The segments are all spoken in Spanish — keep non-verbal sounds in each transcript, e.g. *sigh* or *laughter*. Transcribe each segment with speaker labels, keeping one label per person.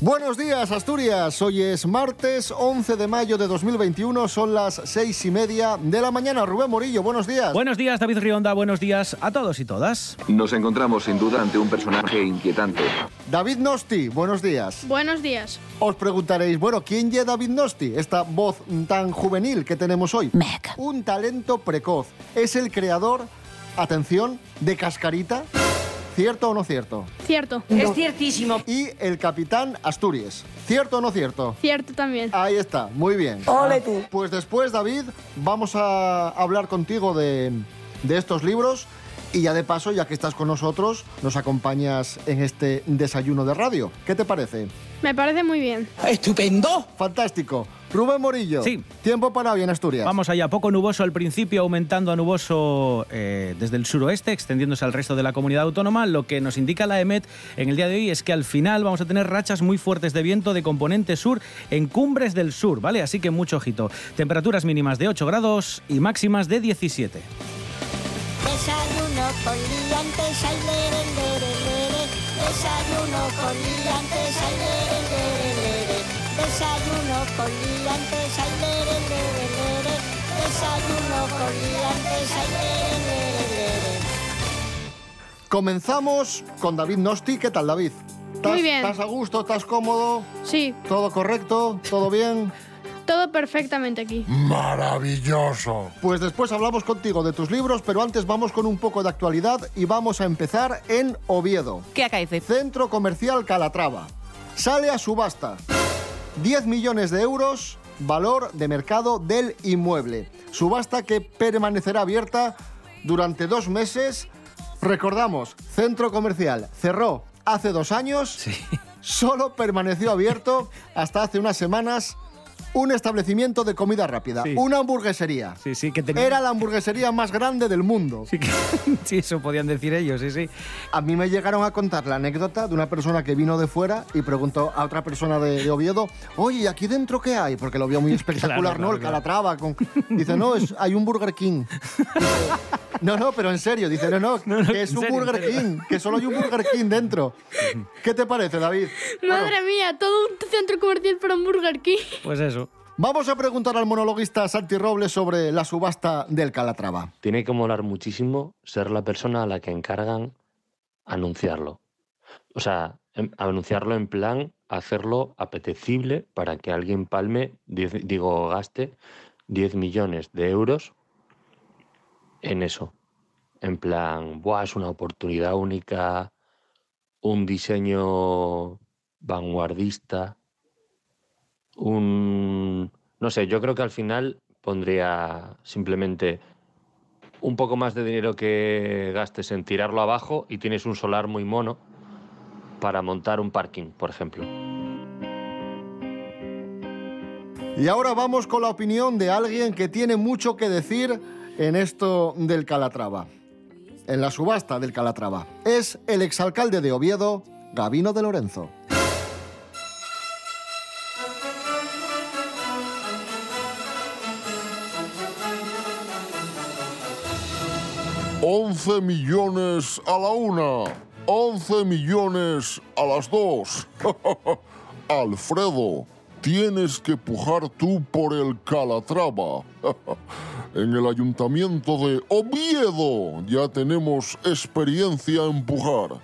Speaker 1: Buenos días, Asturias. Hoy es martes 11 de mayo de 2021. Son las seis y media de la mañana. Rubén Morillo, buenos días.
Speaker 2: Buenos días, David Rionda. Buenos días a todos y todas.
Speaker 3: Nos encontramos sin duda ante un personaje inquietante.
Speaker 1: David Nosti, buenos días.
Speaker 4: Buenos días.
Speaker 1: Os preguntaréis, bueno, ¿quién es David Nosti? Esta voz tan juvenil que tenemos hoy. Un talento precoz. Es el creador, atención, de Cascarita. ¿Cierto o no cierto?
Speaker 4: Cierto.
Speaker 5: Es ciertísimo.
Speaker 1: Y el capitán Asturias. ¿Cierto o no cierto?
Speaker 4: Cierto también.
Speaker 1: Ahí está, muy bien.
Speaker 5: Ole tú.
Speaker 1: Pues después, David, vamos a hablar contigo de, de estos libros y ya de paso, ya que estás con nosotros, nos acompañas en este desayuno de radio. ¿Qué te parece?
Speaker 4: Me parece muy bien.
Speaker 5: Estupendo.
Speaker 1: Fantástico. Rubén Morillo.
Speaker 2: Sí.
Speaker 1: Tiempo para hoy en Asturias.
Speaker 2: Vamos allá, poco nuboso al principio, aumentando a nuboso eh, desde el suroeste, extendiéndose al resto de la comunidad autónoma. Lo que nos indica la EMET en el día de hoy es que al final vamos a tener rachas muy fuertes de viento de componente sur en cumbres del sur, ¿vale? Así que mucho ojito. Temperaturas mínimas de 8 grados y máximas de 17.
Speaker 6: Desayuno con liantes, ay, lere, lere, lere. Desayuno con liantes, ay. Desayuno con liantes, ay, lere, lere, lere. Desayuno con liantes, ay, lere, lere, lere.
Speaker 1: Comenzamos con David Nosti. ¿Qué tal, David? ¿Estás,
Speaker 4: Muy bien.
Speaker 1: ¿Estás a gusto? ¿Estás cómodo?
Speaker 4: Sí,
Speaker 1: ¿Todo correcto? ¿Todo bien?
Speaker 4: todo perfectamente aquí.
Speaker 7: Maravilloso.
Speaker 1: Pues después hablamos contigo de tus libros, pero antes vamos con un poco de actualidad y vamos a empezar en Oviedo.
Speaker 5: ¿Qué acaece?
Speaker 1: Centro Comercial Calatrava. Sale a subasta. 10 millones de euros, valor de mercado del inmueble. Subasta que permanecerá abierta durante dos meses. Recordamos, Centro Comercial cerró hace dos años. Solo permaneció abierto hasta hace unas semanas un establecimiento de comida rápida,
Speaker 2: Sí.
Speaker 1: una hamburguesería.
Speaker 2: Sí, sí, que tenía...
Speaker 1: Era la hamburguesería más grande del mundo.
Speaker 2: Sí, que- *laughs* sí, eso podían decir ellos, sí, sí.
Speaker 1: A mí me llegaron a contar la anécdota de una persona que vino de fuera y preguntó a otra persona de, de Oviedo, oye, ¿y aquí dentro qué hay? Porque lo vio muy *laughs* espectacular,
Speaker 2: Claro,
Speaker 1: ¿no?
Speaker 2: claro,
Speaker 1: El Calatrava. Con... Dice, no, es, hay un Burger King. *laughs* No, no, pero en serio. Dice, no, no, *laughs*
Speaker 2: No, no,
Speaker 1: que es un
Speaker 2: serio,
Speaker 1: Burger. King, que solo hay un Burger King dentro. ¿Qué te parece, David?
Speaker 4: Madre mía, todo un centro comercial para un Burger King.
Speaker 2: Pues eso.
Speaker 1: Vamos a preguntar al monologuista Santi Robles sobre la subasta del Calatrava.
Speaker 8: Tiene que molar muchísimo ser la persona a la que encargan anunciarlo. O sea, em- anunciarlo en plan hacerlo apetecible para que alguien palme, diez- digo, gaste 10 millones de euros en eso. En plan, Buah, es una oportunidad única, un diseño vanguardista, un... No sé, yo creo que al final pondría simplemente un poco más de dinero que gastes en tirarlo abajo y tienes un solar muy mono para montar un parking, por ejemplo.
Speaker 1: Y ahora vamos con la opinión de alguien que tiene mucho que decir en esto del Calatrava, en la subasta del Calatrava. Es el exalcalde de Oviedo, Gabino de Lorenzo.
Speaker 7: Once millones a la una. Once millones a las dos. *laughs* Alfredo, tienes que pujar tú por el Calatrava. *laughs* en el ayuntamiento de Oviedo ya tenemos experiencia en pujar.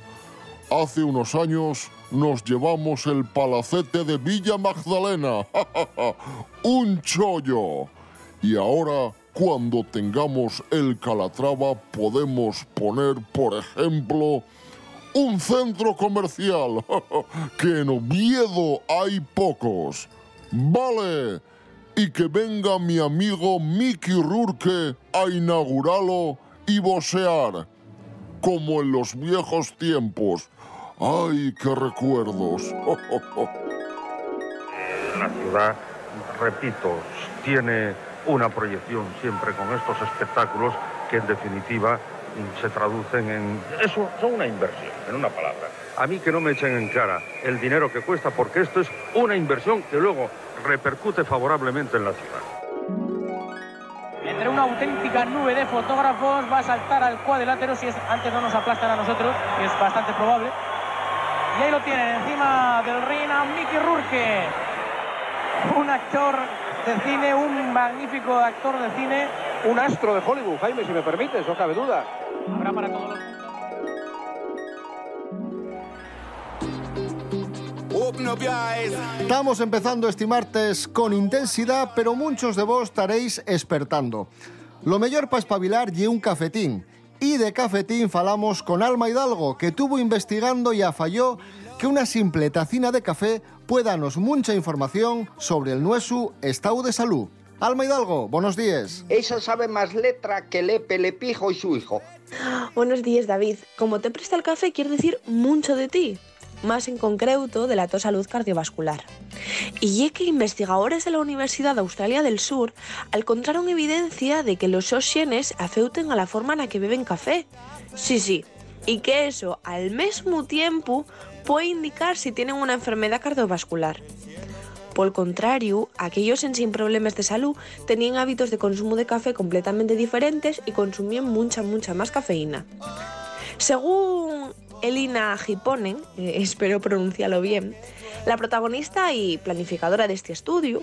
Speaker 7: Hace unos años nos llevamos el palacete de Villa Magdalena. *laughs* Un chollo. Y ahora, cuando tengamos el Calatrava, podemos poner, por ejemplo, un centro comercial, *laughs* que en Oviedo hay pocos. Vale. Y que venga mi amigo Mickey Rourke a inaugurarlo y vocear, como en los viejos tiempos. ¡Ay, qué recuerdos! *laughs*
Speaker 9: La ciudad, repito, tiene una proyección siempre con estos espectáculos que en definitiva se traducen en... Eso son una inversión, en una palabra. A mí que no me echen en cara el dinero que cuesta, porque esto es una inversión que luego repercute favorablemente en la ciudad.
Speaker 5: Entre una auténtica nube de fotógrafos va a saltar al cuadrilátero si es, antes no nos aplastan a nosotros, que es bastante probable. Y ahí lo tienen, encima del ring a Mickey Rourke, un actor de cine, un magnífico actor de cine.
Speaker 10: Un astro de Hollywood, Jaime, si me permites, no cabe duda.
Speaker 5: Habrá para todos los
Speaker 1: Estamos empezando este martes con intensidad, pero muchos de vos estaréis espertando. Lo mejor para espabilar y un cafetín. Y de cafetín falamos con Alma Hidalgo, que tuvo investigando y afalló que una simple tacina de café puede darnos mucha información sobre el nuestro estado de salud. Alma Hidalgo, buenos días.
Speaker 10: Esa sabe más letra que Lepe, Lepijo y su hijo. *gasps*
Speaker 11: Buenos días, David. Como te presta el café, quiere decir mucho de ti, más en concreto de la tu salud cardiovascular. Y es que investigadores de la Universidad de Australia del Sur encontraron evidencia de que los xenes afeuten a la forma en la que beben café. Sí, sí, y que eso al mismo tiempo puede indicar si tienen una enfermedad cardiovascular. Por el contrario, aquellos en sin problemas de salud tenían hábitos de consumo de café completamente diferentes y consumían mucha, mucha más cafeína. Según Elina Giponen, eh, *laughs* espero pronunciarlo bien, la protagonista y planificadora de este estudio,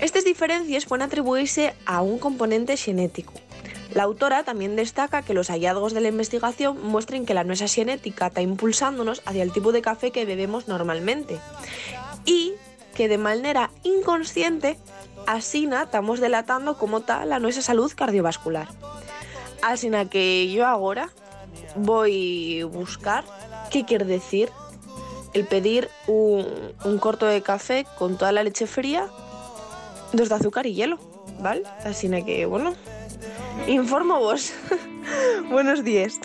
Speaker 11: estas diferencias pueden atribuirse a un componente genético. La autora también destaca que los hallazgos de la investigación muestran que la nuestra genética está impulsándonos hacia el tipo de café que bebemos normalmente y que de manera inconsciente así estamos delatando cómo está la nuestra salud cardiovascular. Así que yo ahora voy a buscar qué quiere decir el pedir un, un corto de café con toda la leche fría, dos de azúcar y hielo, ¿vale? Así que, bueno, informo vos. *laughs* Buenos días.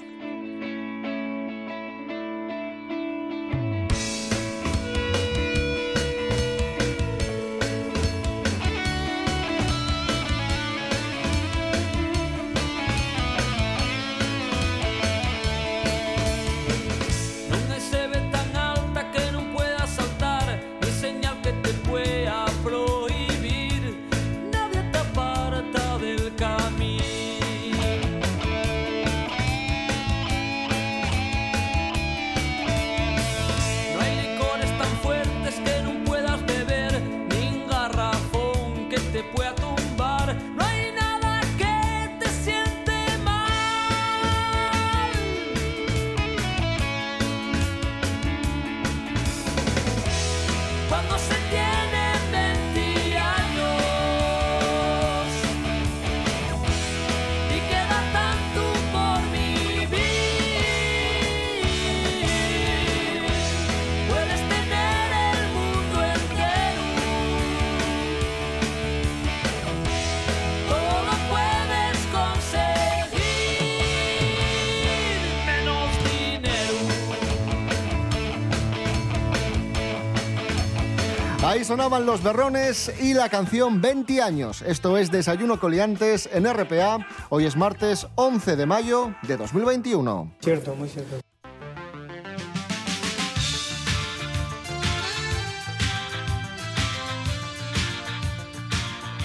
Speaker 1: Ahí sonaban los berrones y la canción 20 años. Esto es Desayuno Coliantes en RPA. Hoy es martes 11 de mayo de 2021.
Speaker 12: Cierto, muy cierto.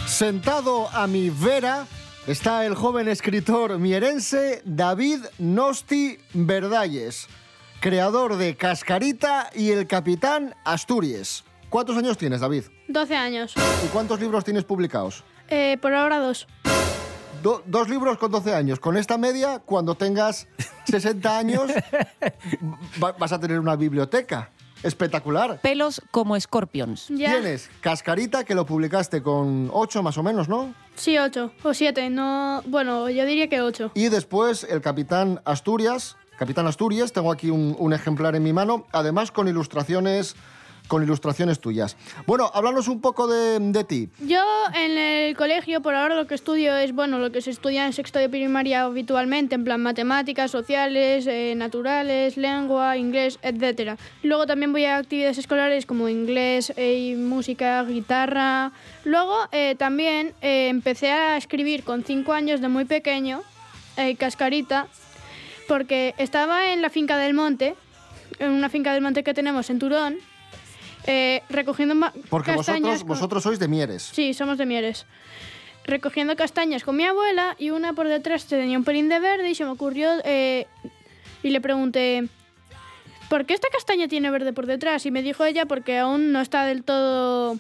Speaker 1: Sentado a mi vera está el joven escritor mierense David Nosti Verdalles, creador de Cascarita y El Capitán Asturias. ¿Cuántos años tienes, David?
Speaker 4: 12 años.
Speaker 1: ¿Y cuántos libros tienes publicados?
Speaker 4: Eh, por ahora dos.
Speaker 1: Do- dos libros con 12 años. Con esta media, cuando tengas 60 años, *laughs* va- vas a tener una biblioteca espectacular.
Speaker 13: Pelos como escorpions.
Speaker 1: Tienes Cascarita, que lo publicaste con 8 más o menos, ¿no?
Speaker 4: Sí, ocho o siete. No, bueno, yo diría que ocho.
Speaker 1: Y después el Capitán Asturias. Capitán Asturias, tengo aquí un, un ejemplar en mi mano, además con ilustraciones, con ilustraciones tuyas. Bueno, háblanos un poco de, de ti.
Speaker 4: Yo en el colegio por ahora lo que estudio es, bueno, lo que se estudia en sexto de primaria habitualmente, en plan matemáticas, sociales, eh, naturales, lengua, inglés, etc. Luego también voy a actividades escolares como inglés eh, música, guitarra. Luego eh, también eh, empecé a escribir con cinco años de muy pequeño, eh, cascarita. porque estaba en la finca del monte, en una finca del monte que tenemos en Turón, eh, recogiendo
Speaker 1: Porque
Speaker 4: castañas.
Speaker 1: vosotros,
Speaker 4: con-
Speaker 1: vosotros sois de Mieres.
Speaker 4: Sí, somos de Mieres. Recogiendo castañas con mi abuela y una por detrás tenía un pelín de verde y se me ocurrió eh, y le pregunté, ¿por qué esta castaña tiene verde por detrás? Y me dijo ella porque aún no está del todo,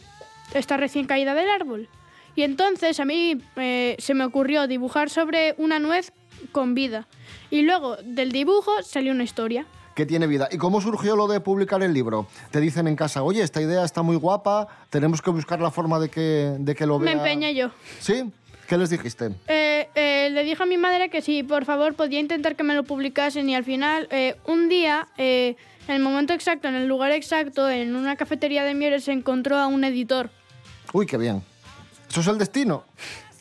Speaker 4: está recién caída del árbol. Y entonces a mí eh, se me ocurrió dibujar sobre una nuez con vida. Y luego del dibujo salió una historia.
Speaker 1: Que tiene vida. ¿Y cómo surgió lo de publicar el libro? Te dicen en casa, oye, esta idea está muy guapa, tenemos que buscar la forma de que, de que lo
Speaker 4: Me
Speaker 1: vea.
Speaker 4: empeñé yo.
Speaker 1: ¿Sí? ¿Qué les dijiste?
Speaker 4: Eh, eh, le dije a mi madre que si por favor podía intentar que me lo publicasen y al final eh, un día, eh, en el momento exacto, en el lugar exacto, en una cafetería de Mieres se encontró a un editor.
Speaker 1: Uy, qué bien. Eso es el destino.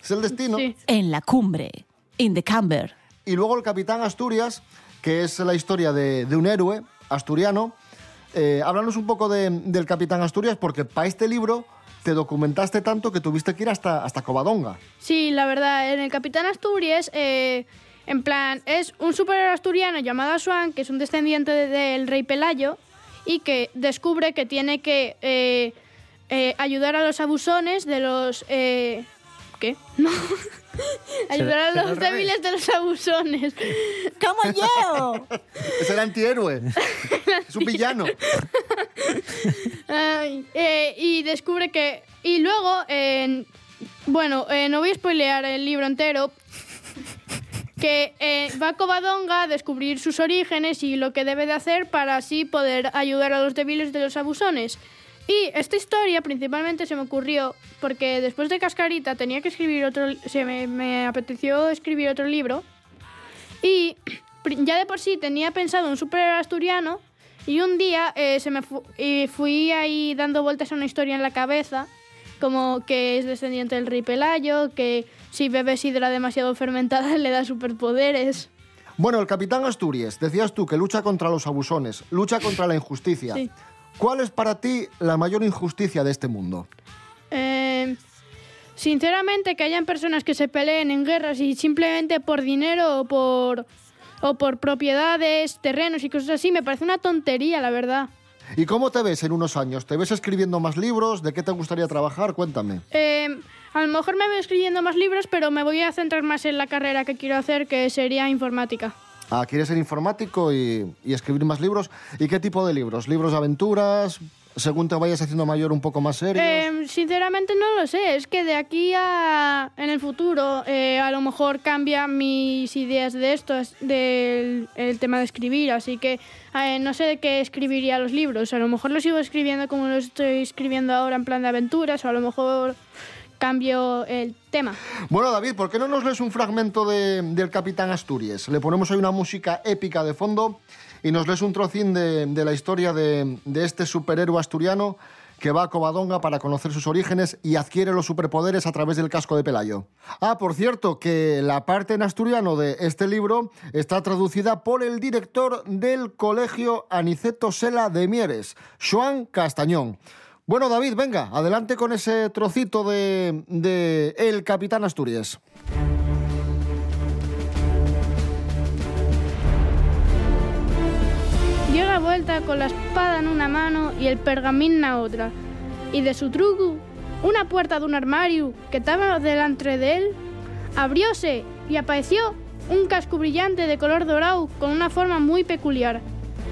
Speaker 1: Es el destino.
Speaker 13: En la cumbre, in the camber.
Speaker 1: Y luego el Capitán Asturias, que es la historia de, un héroe asturiano. Eh, háblanos un poco de- del Capitán Asturias, porque para este libro te documentaste tanto que tuviste que ir hasta, hasta Covadonga.
Speaker 4: Sí, la verdad, en el Capitán Asturias, eh, en plan, es un superhéroe asturiano llamado Swan, que es un descendiente de- del rey Pelayo, y que descubre que tiene que eh, eh, ayudar a los abusones de los... ¿Qué? *laughs* No. Ayudar a los débiles de los abusones.
Speaker 13: ¡Como yo! *laughs*
Speaker 1: Es el antihéroe. es un villano.
Speaker 4: Ay, eh, y descubre que... Y luego, eh, bueno, eh, no voy a spoilear el libro entero, que eh, va a Covadonga a descubrir sus orígenes y lo que debe de hacer para así poder ayudar a los débiles de los abusones. Y esta historia principalmente se me ocurrió porque después de Cascarita tenía que escribir otro... Se me, me apeteció escribir otro libro y *clears throat* ya de por sí tenía pensado un superhéroe asturiano y un día eh, se me fu- y fui ahí dando vueltas a una historia en la cabeza, como que es descendiente del rey Pelayo, que si bebe sidra demasiado fermentada *laughs* le da superpoderes.
Speaker 1: Bueno, el Capitán Asturias, decías tú que lucha contra los abusones, lucha contra la injusticia.
Speaker 4: Sí.
Speaker 1: ¿Cuál es para ti la mayor injusticia de este mundo?
Speaker 4: Eh, sinceramente, que hayan personas que se peleen en guerras y simplemente por dinero o por, o por propiedades, terrenos y cosas así, me parece una tontería, la verdad.
Speaker 1: ¿Y cómo te ves en unos años? ¿Te ves escribiendo más libros? ¿De qué te gustaría trabajar? Cuéntame.
Speaker 4: Eh, a lo mejor me voy escribiendo más libros, pero me voy a centrar más en la carrera que quiero hacer, que sería informática.
Speaker 1: Ah, ¿quieres ser informático y, escribir más libros? ¿Y qué tipo de libros? ¿Libros de aventuras? Según te vayas haciendo mayor, un poco más serios.
Speaker 4: Eh, sinceramente no lo sé, es que de aquí a en el futuro eh, a lo mejor cambian mis ideas de esto, es- del el tema de escribir, así que eh, no sé de qué escribiría los libros, a lo mejor los sigo escribiendo como los estoy escribiendo ahora en plan de aventuras, o a lo mejor cambio el tema.
Speaker 1: Bueno, David, ¿por qué no nos lees un fragmento de- del Capitán Asturias? Le ponemos ahí una música épica de fondo y nos lees un trocín de, de la historia de, de este superhéroe asturiano que va a Covadonga para conocer sus orígenes y adquiere los superpoderes a través del casco de Pelayo. Ah, por cierto, que la parte en asturiano de este libro está traducida por el director del Colegio Aniceto Sela de Mieres, Joan Castañón. Bueno, David, venga, adelante con ese trocito de, de El Capitán Asturias.
Speaker 4: La vuelta con la espada en una mano y el pergamín en la otra. Y de su truco, una puerta de un armario que estaba delante de él, abrióse y apareció un casco brillante de color dorado con una forma muy peculiar.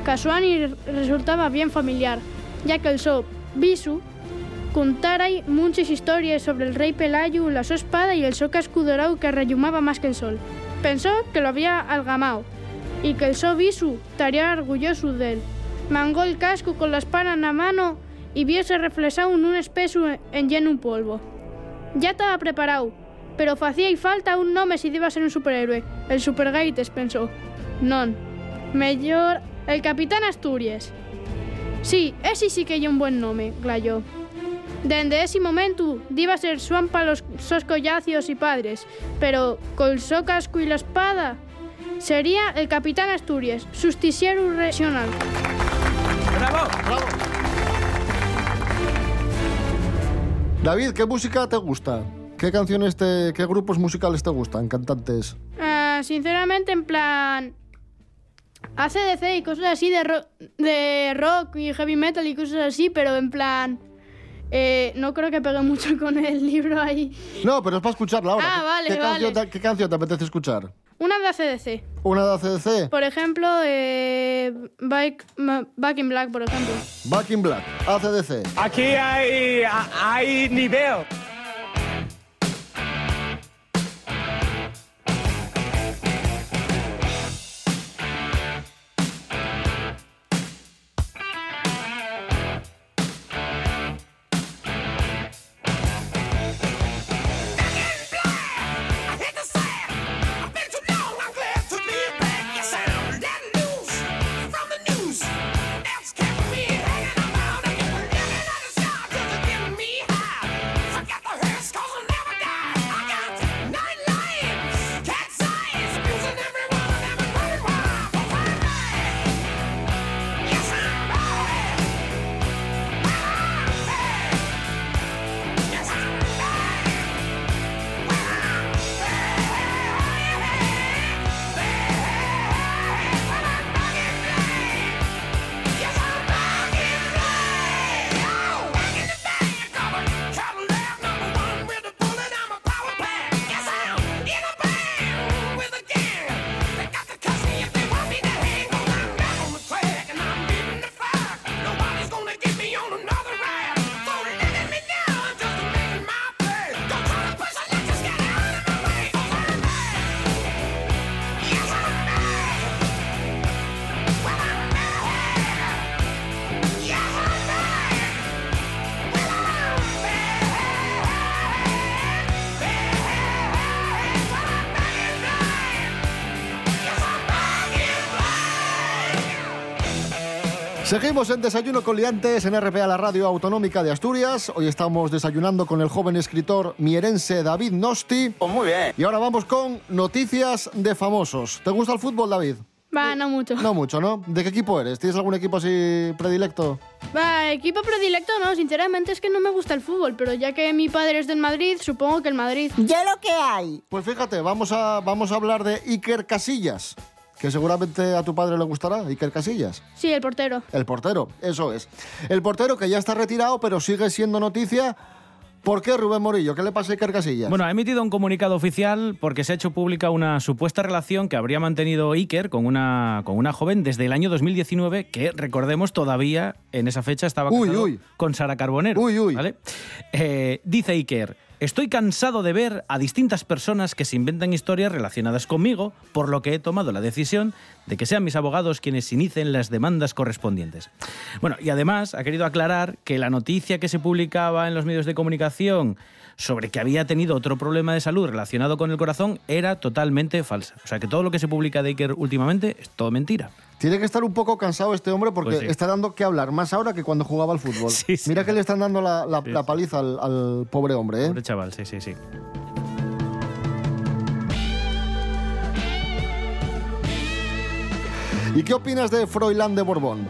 Speaker 4: Casuani resultaba bien familiar, ya que el so Bisu contara ahí muchas historias sobre el rey Pelayo, la su espada y el so casco dorado que rellumaba más que el sol. Pensó que lo había algamado y que el so Bisu estaría orgulloso de él. Mangó el casco con la espada en la mano y viose reflejado en un espeso en lleno un polvo. Ya estaba preparado, pero hacía y falta un nombre si iba ser un superhéroe. El Supergaites pensó. Non. Mejor el Capitán Asturias. Sí, ese sí que hay un buen nombre, glayó. Dende ese momento diba a ser Swan para los sos collacios y padres, pero col so casco y la espada sería el Capitán Asturias, justiciero regional.
Speaker 2: ¡Bravo!
Speaker 1: ¡Bravo! David, ¿qué música te gusta? ¿Qué canciones te, qué grupos musicales te gustan, cantantes?
Speaker 4: Ah, sinceramente, en plan, ACDC y cosas así de, ro- de rock y heavy metal y cosas así, pero en plan... eh, no creo que pegue mucho *laughs* con el libro ahí.
Speaker 1: No, pero es para escucharla ahora.
Speaker 4: Ah,
Speaker 1: ¿Qué-
Speaker 4: vale,
Speaker 1: ¿Qué, Canción,
Speaker 4: vale.
Speaker 1: te, qué canción te apetece escuchar?
Speaker 4: Una de ACDC.
Speaker 1: ¿Una de ACDC?
Speaker 4: Por ejemplo, eh, Back, Back in Black, por ejemplo.
Speaker 1: Back in Black, ACDC.
Speaker 12: Aquí hay, hay nivel.
Speaker 1: Seguimos en Desayuno con Liantes en RPA, la radio autonómica de Asturias. Hoy estamos desayunando con el joven escritor mierense David Nosti.
Speaker 12: muy bien.
Speaker 1: Y ahora vamos con noticias de famosos. ¿Te gusta el fútbol, David?
Speaker 4: Va, no mucho.
Speaker 1: No mucho, ¿no? ¿De qué equipo eres? ¿Tienes algún equipo así predilecto?
Speaker 4: Va, equipo predilecto no, sinceramente es que no me gusta el fútbol, pero ya que mi padre es del Madrid, supongo que el Madrid.
Speaker 13: Ya lo que hay.
Speaker 1: Pues fíjate, vamos a, vamos a hablar de Iker Casillas, que seguramente a tu padre le gustará, Iker Casillas.
Speaker 4: Sí, el portero.
Speaker 1: El portero, eso es. El portero que ya está retirado, pero sigue siendo noticia. ¿Por qué, Rubén Morillo? ¿Qué le pasa a Iker Casillas?
Speaker 2: Bueno, ha emitido un comunicado oficial porque se ha hecho pública una supuesta relación que habría mantenido Iker con una, con una joven desde el año 2019, que recordemos todavía en esa fecha estaba
Speaker 1: Uy,
Speaker 2: casado
Speaker 1: uy.
Speaker 2: con Sara Carbonero. ¿vale? Eh, dice Iker. Estoy cansado de ver a distintas personas que se inventan historias relacionadas conmigo, por lo que he tomado la decisión de que sean mis abogados quienes inicien las demandas correspondientes. Bueno, y además ha querido aclarar que la noticia que se publicaba en los medios de comunicación sobre que había tenido otro problema de salud relacionado con el corazón era totalmente falsa. O sea que todo lo que se publica de Iker últimamente es todo mentira.
Speaker 1: Tiene que estar un poco cansado este hombre porque
Speaker 2: Pues sí.
Speaker 1: está dando que hablar más ahora que cuando jugaba al fútbol. *laughs* Mira que le están dando la, la- la paliza al, al pobre hombre, ¿eh?
Speaker 2: Pobre chaval, sí, sí, sí.
Speaker 1: ¿Y qué opinas de Froilán de Borbón?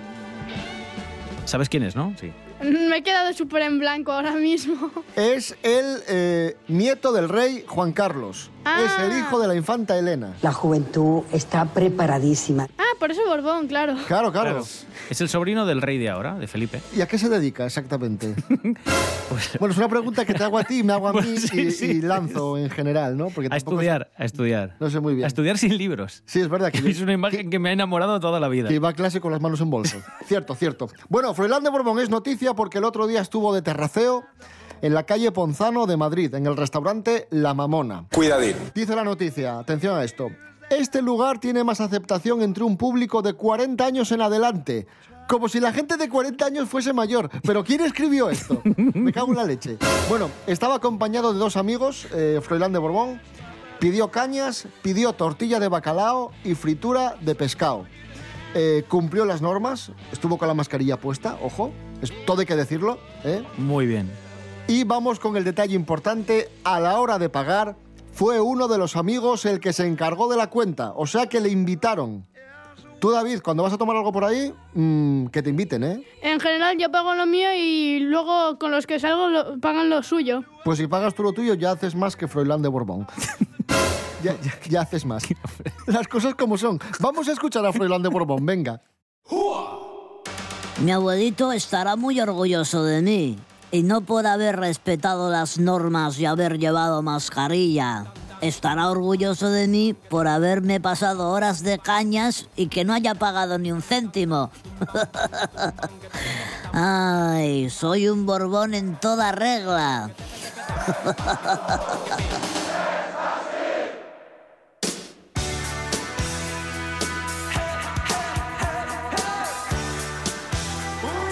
Speaker 2: ¿Sabes quién es, no? Sí.
Speaker 4: Me he quedado súper en blanco ahora mismo.
Speaker 1: Es el eh, nieto del rey Juan Carlos. Es el hijo de la infanta Elena.
Speaker 14: La juventud está preparadísima.
Speaker 4: Ah, por eso Borbón, claro.
Speaker 1: Claro, claro.
Speaker 2: Es el sobrino del rey de ahora, de Felipe.
Speaker 1: ¿Y a qué se dedica exactamente? *laughs* bueno, es una pregunta que te hago a ti, me hago a *laughs* mí
Speaker 2: Pues sí,
Speaker 1: y,
Speaker 2: sí.
Speaker 1: y lanzo en general, ¿no? Porque
Speaker 2: A
Speaker 1: tampoco
Speaker 2: estudiar, a estudiar.
Speaker 1: No sé muy bien.
Speaker 2: A estudiar sin libros.
Speaker 1: Sí, es verdad que, *laughs*
Speaker 2: Es una imagen que me ha enamorado toda la vida.
Speaker 1: que iba a clase con las manos en bolso. cierto, cierto. Bueno, Froilán de Borbón es noticia porque el otro día estuvo de terraceo en la calle Ponzano de Madrid, en el restaurante La Mamona.
Speaker 15: Cuidadín.
Speaker 1: Dice la noticia, atención a esto. Este lugar tiene más aceptación entre un público de 40 años en adelante. Como si la gente de 40 años fuese mayor. ¿Pero quién escribió esto? Me cago en la leche. Bueno, estaba acompañado de dos amigos, eh, Froilán de Borbón. Pidió cañas, pidió tortilla de bacalao y fritura de pescado. Eh, cumplió las normas, estuvo con la mascarilla puesta, ojo, es, todo hay que decirlo. ¿eh?
Speaker 2: Muy bien.
Speaker 1: Y vamos con el detalle importante, a la hora de pagar, fue uno de los amigos el que se encargó de la cuenta, o sea que le invitaron. Tú, David, cuando vas a tomar algo por ahí, mm, que te inviten, ¿eh?
Speaker 4: En general yo pago lo mío y luego con los que salgo lo- pagan lo suyo.
Speaker 1: Pues si pagas tú lo tuyo, ya haces más que Froilán de Borbón. *laughs* Ya, ya- ya haces más. Las cosas como son. Vamos a escuchar a Froilán de Borbón, venga.
Speaker 15: Mi abuelito estará muy orgulloso de mí. Y no por haber respetado las normas y haber llevado mascarilla. Estará orgulloso de mí por haberme pasado horas de cañas y que no haya pagado ni un céntimo. *laughs* Ay, soy un borbón en toda regla. *laughs*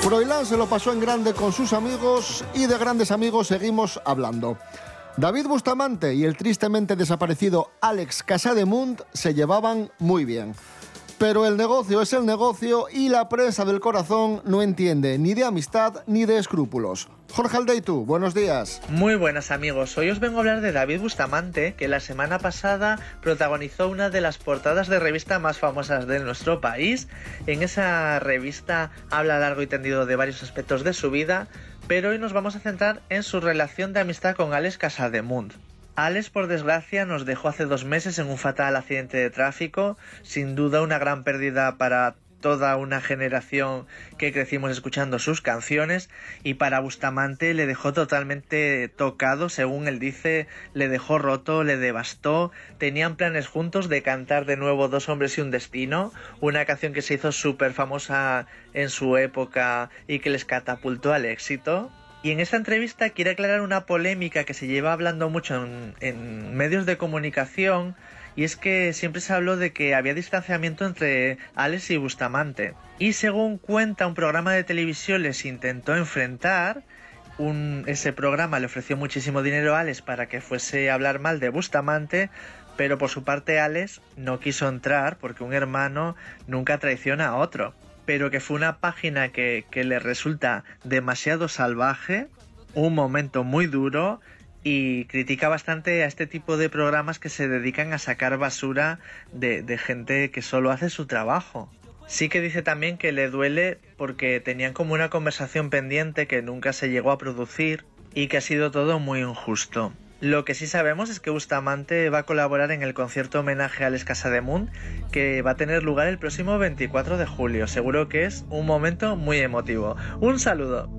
Speaker 1: Froilán se lo pasó en grande con sus amigos y de grandes amigos seguimos hablando. David Bustamante y el tristemente desaparecido Alex Casademunt se llevaban muy bien. Pero el negocio es el negocio y la prensa del corazón no entiende ni de amistad ni de escrúpulos. Jorge Aldeitu, buenos días.
Speaker 16: Muy buenas amigos, hoy os vengo a hablar de David Bustamante, que la semana pasada protagonizó una de las portadas de revista más famosas de nuestro país. En esa revista habla largo y tendido de varios aspectos de su vida, pero hoy nos vamos a centrar en su relación de amistad con Alex Casademunt. Alex, por desgracia, nos dejó hace dos meses en un fatal accidente de tráfico, sin duda una gran pérdida para toda una generación que crecimos escuchando sus canciones y para Bustamante le dejó totalmente tocado, según él dice, le dejó roto, le devastó. Tenían planes juntos de cantar de nuevo Dos hombres y un destino, una canción que se hizo súper famosa en su época y que les catapultó al éxito. Y en esta entrevista quiere aclarar una polémica que se lleva hablando mucho en, medios de comunicación y es que siempre se habló de que había distanciamiento entre Alex y Bustamante. Y según cuenta un programa de televisión les intentó enfrentar, ese programa le ofreció muchísimo dinero a Alex para que fuese a hablar mal de Bustamante, pero por su parte Alex no quiso entrar porque un hermano nunca traiciona a otro pero que fue una página que, le resulta demasiado salvaje, un momento muy duro y critica bastante a este tipo de programas que se dedican a sacar basura de, de gente que solo hace su trabajo. Sí que dice también que le duele porque tenían como una conversación pendiente que nunca se llegó a producir y que ha sido todo muy injusto. Lo que sí sabemos es que Bustamante va a colaborar en el concierto homenaje a Alex Casademunt que va a tener lugar el próximo 24 de julio. Seguro que es un momento muy emotivo. Un saludo.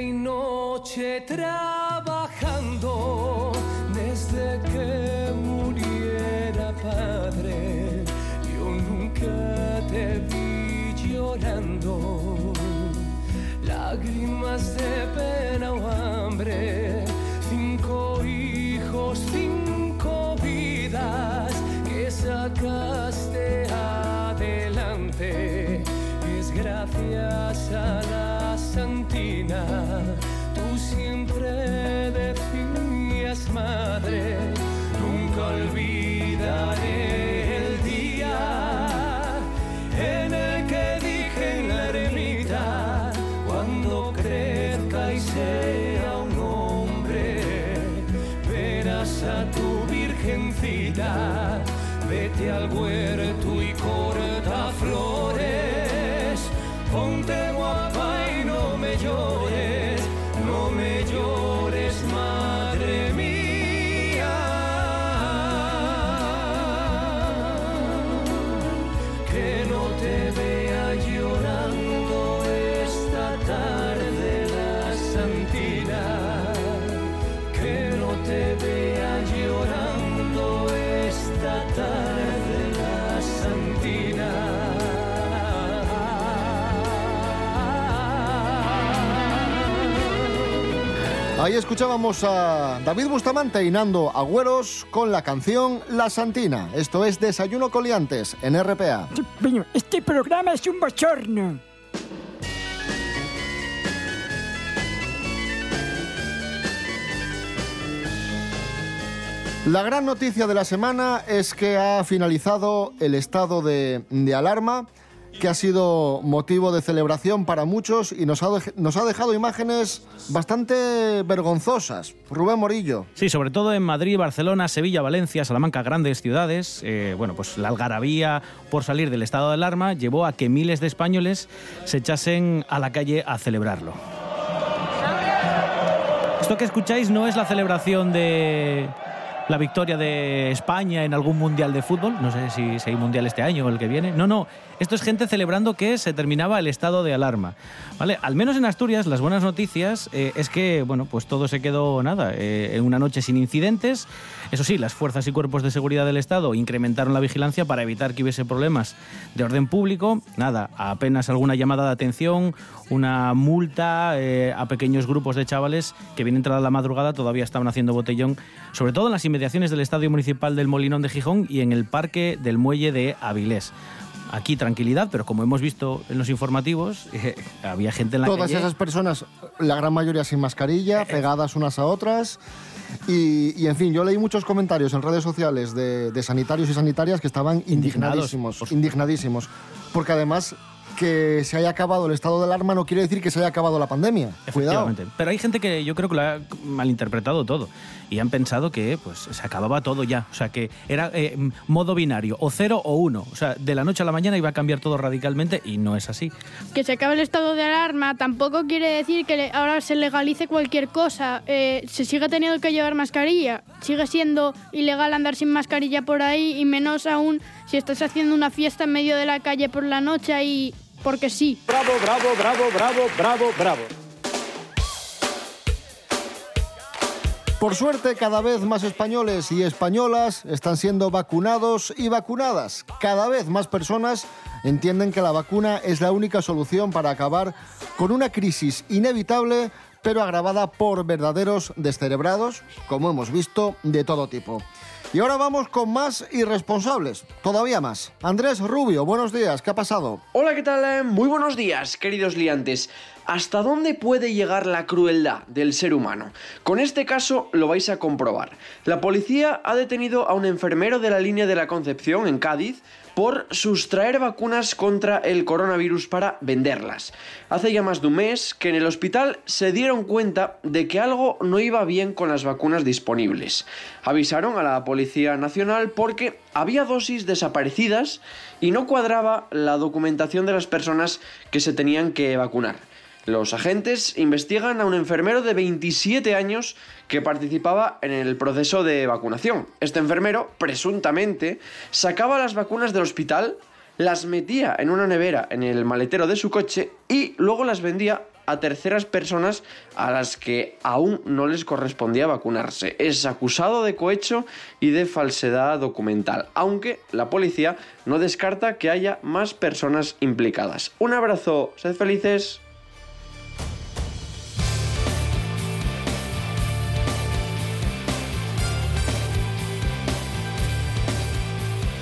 Speaker 17: Y noche trabajando desde que muriera padre. Yo nunca te vi llorando. Lágrimas de pena o hambre virgencita vete al huerto y corta
Speaker 1: Ahí escuchábamos a David Bustamante y Nando Agüeros con la canción La Santina. Esto es Desayuno Coliantes en RPA.
Speaker 18: Este programa es un bochorno.
Speaker 1: La gran noticia de la semana es que ha finalizado el estado de, de alarma, que ha sido motivo de celebración para muchos y nos ha, nos ha dejado imágenes bastante vergonzosas. Rubén Morillo.
Speaker 2: Sí, sobre todo en Madrid, Barcelona, Sevilla, Valencia, Salamanca, grandes ciudades. eh, bueno, pues la algarabía por salir del estado de alarma llevó a que miles de españoles se echasen a la calle a celebrarlo. Esto que escucháis no es la celebración de la victoria de España en algún mundial de fútbol. No sé si, si hay mundial este año o el que viene. No, no. Esto es gente celebrando que se terminaba el estado de alarma. ¿Vale? Al menos en Asturias, las buenas noticias eh, es que, bueno, pues todo se quedó nada. eh, en una noche sin incidentes. Eso sí, las fuerzas y cuerpos de seguridad del Estado incrementaron la vigilancia para evitar que hubiese problemas de orden público. Nada, apenas alguna llamada de atención, una multa eh, a pequeños grupos de chavales que bien entrada la madrugada todavía estaban haciendo botellón, sobre todo en las inmediaciones del Estadio Municipal del Molinón de Gijón y en el Parque del Muelle de Avilés. Aquí tranquilidad, pero como hemos visto en los informativos, *laughs* eh, había gente en la
Speaker 1: Todas
Speaker 2: calle.
Speaker 1: esas personas, la gran mayoría sin mascarilla, pegadas unas a otras. Y, y, en fin, yo leí muchos comentarios en redes sociales de, de sanitarios y sanitarias que estaban indignadísimos. Indignadísimos. Porque además que se haya acabado el estado de alarma no quiere decir que se haya acabado la pandemia. Cuidado.
Speaker 2: Pero hay gente que yo creo que lo ha malinterpretado todo y han pensado que pues se acababa todo ya. O sea, que era eh, modo binario, o cero o uno. O sea, de la noche a la mañana iba a cambiar todo radicalmente y no es así.
Speaker 4: Que se acabe el estado de alarma tampoco quiere decir que ahora se legalice cualquier cosa. Eh, se sigue teniendo que llevar mascarilla. Sigue siendo ilegal andar sin mascarilla por ahí y menos aún si estás haciendo una fiesta en medio de la calle por la noche y porque sí.
Speaker 12: Bravo, bravo, bravo, bravo, bravo, bravo.
Speaker 1: Por suerte, cada vez más españoles y españolas están siendo vacunados y vacunadas. Cada vez más personas entienden que la vacuna es la única solución para acabar con una crisis inevitable, pero agravada por verdaderos descerebrados, como hemos visto, de todo tipo. Y ahora vamos con más irresponsables, todavía más. Andrés Rubio, buenos días, ¿qué ha pasado?
Speaker 19: Hola, ¿qué tal? Eh, Muy buenos días, queridos liantes. ¿Hasta dónde puede llegar la crueldad del ser humano? Con este caso lo vais a comprobar. La policía ha detenido a un enfermero de la línea de la Concepción, en Cádiz, por sustraer vacunas contra el coronavirus para venderlas. Hace ya más de un mes que en el hospital se dieron cuenta de que algo no iba bien con las vacunas disponibles. Avisaron a la Policía Nacional porque había dosis desaparecidas y no cuadraba la documentación de las personas que se tenían que vacunar. Los agentes investigan a un enfermero de 27 años que participaba en el proceso de vacunación. Este enfermero, presuntamente, sacaba las vacunas del hospital, las metía en una nevera en el maletero de su coche y luego las vendía a terceras personas a las que aún no les correspondía vacunarse. Es acusado de cohecho y de falsedad documental, aunque la policía no descarta que haya más personas implicadas. Un abrazo, sed felices.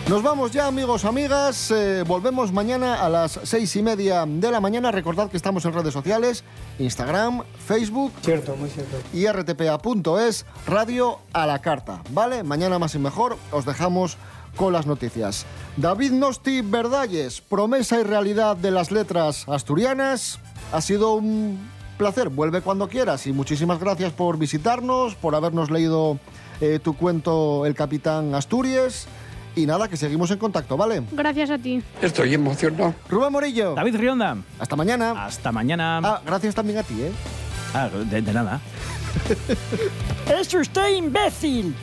Speaker 1: Nos vamos ya, amigos, amigas. Eh, volvemos mañana a las seis y media de la mañana. Recordad que estamos en redes sociales, Instagram, Facebook.
Speaker 12: Cierto, muy cierto.
Speaker 1: Y rtpa.es, radio a la carta. ¿Vale? Mañana más y mejor os dejamos con las noticias. David Nosti Verdalles, promesa y realidad de las letras asturianas. Ha sido un placer. Vuelve cuando quieras y muchísimas gracias por visitarnos, por habernos leído eh, tu cuento El Capitán Asturias. Y nada, que seguimos en contacto, ¿vale?
Speaker 4: Gracias a ti.
Speaker 1: Estoy emocionado. Rubén Morillo.
Speaker 2: David Rionda.
Speaker 1: Hasta mañana.
Speaker 2: Hasta mañana.
Speaker 1: Ah, gracias también a ti, ¿eh?
Speaker 2: Ah, de, de nada. *laughs*
Speaker 18: ¡Es usted imbécil!